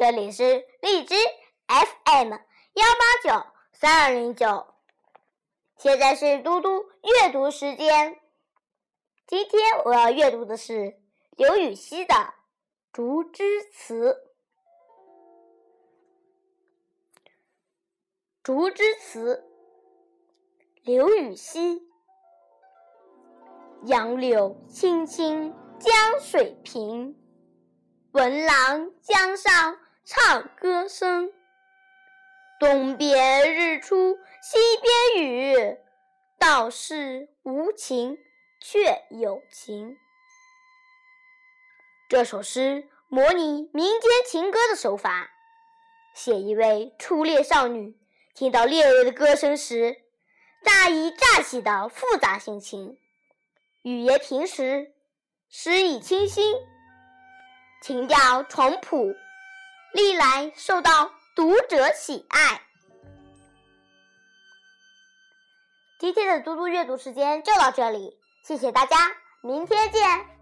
这里是荔枝 FM 幺八九三二零九，现在是嘟嘟阅读时间。今天我要阅读的是刘禹锡的《竹枝词》。《竹枝词》，刘禹锡。杨柳青青江水平，闻郎江上。唱歌声，东边日出西边雨，道是无情却有情。这首诗模拟民间情歌的手法，写一位初恋少女听到恋人的歌声时，乍疑乍喜的复杂心情。语言平实，诗意清新，情调淳朴。历来受到读者喜爱。今天的嘟嘟阅读时间就到这里，谢谢大家，明天见。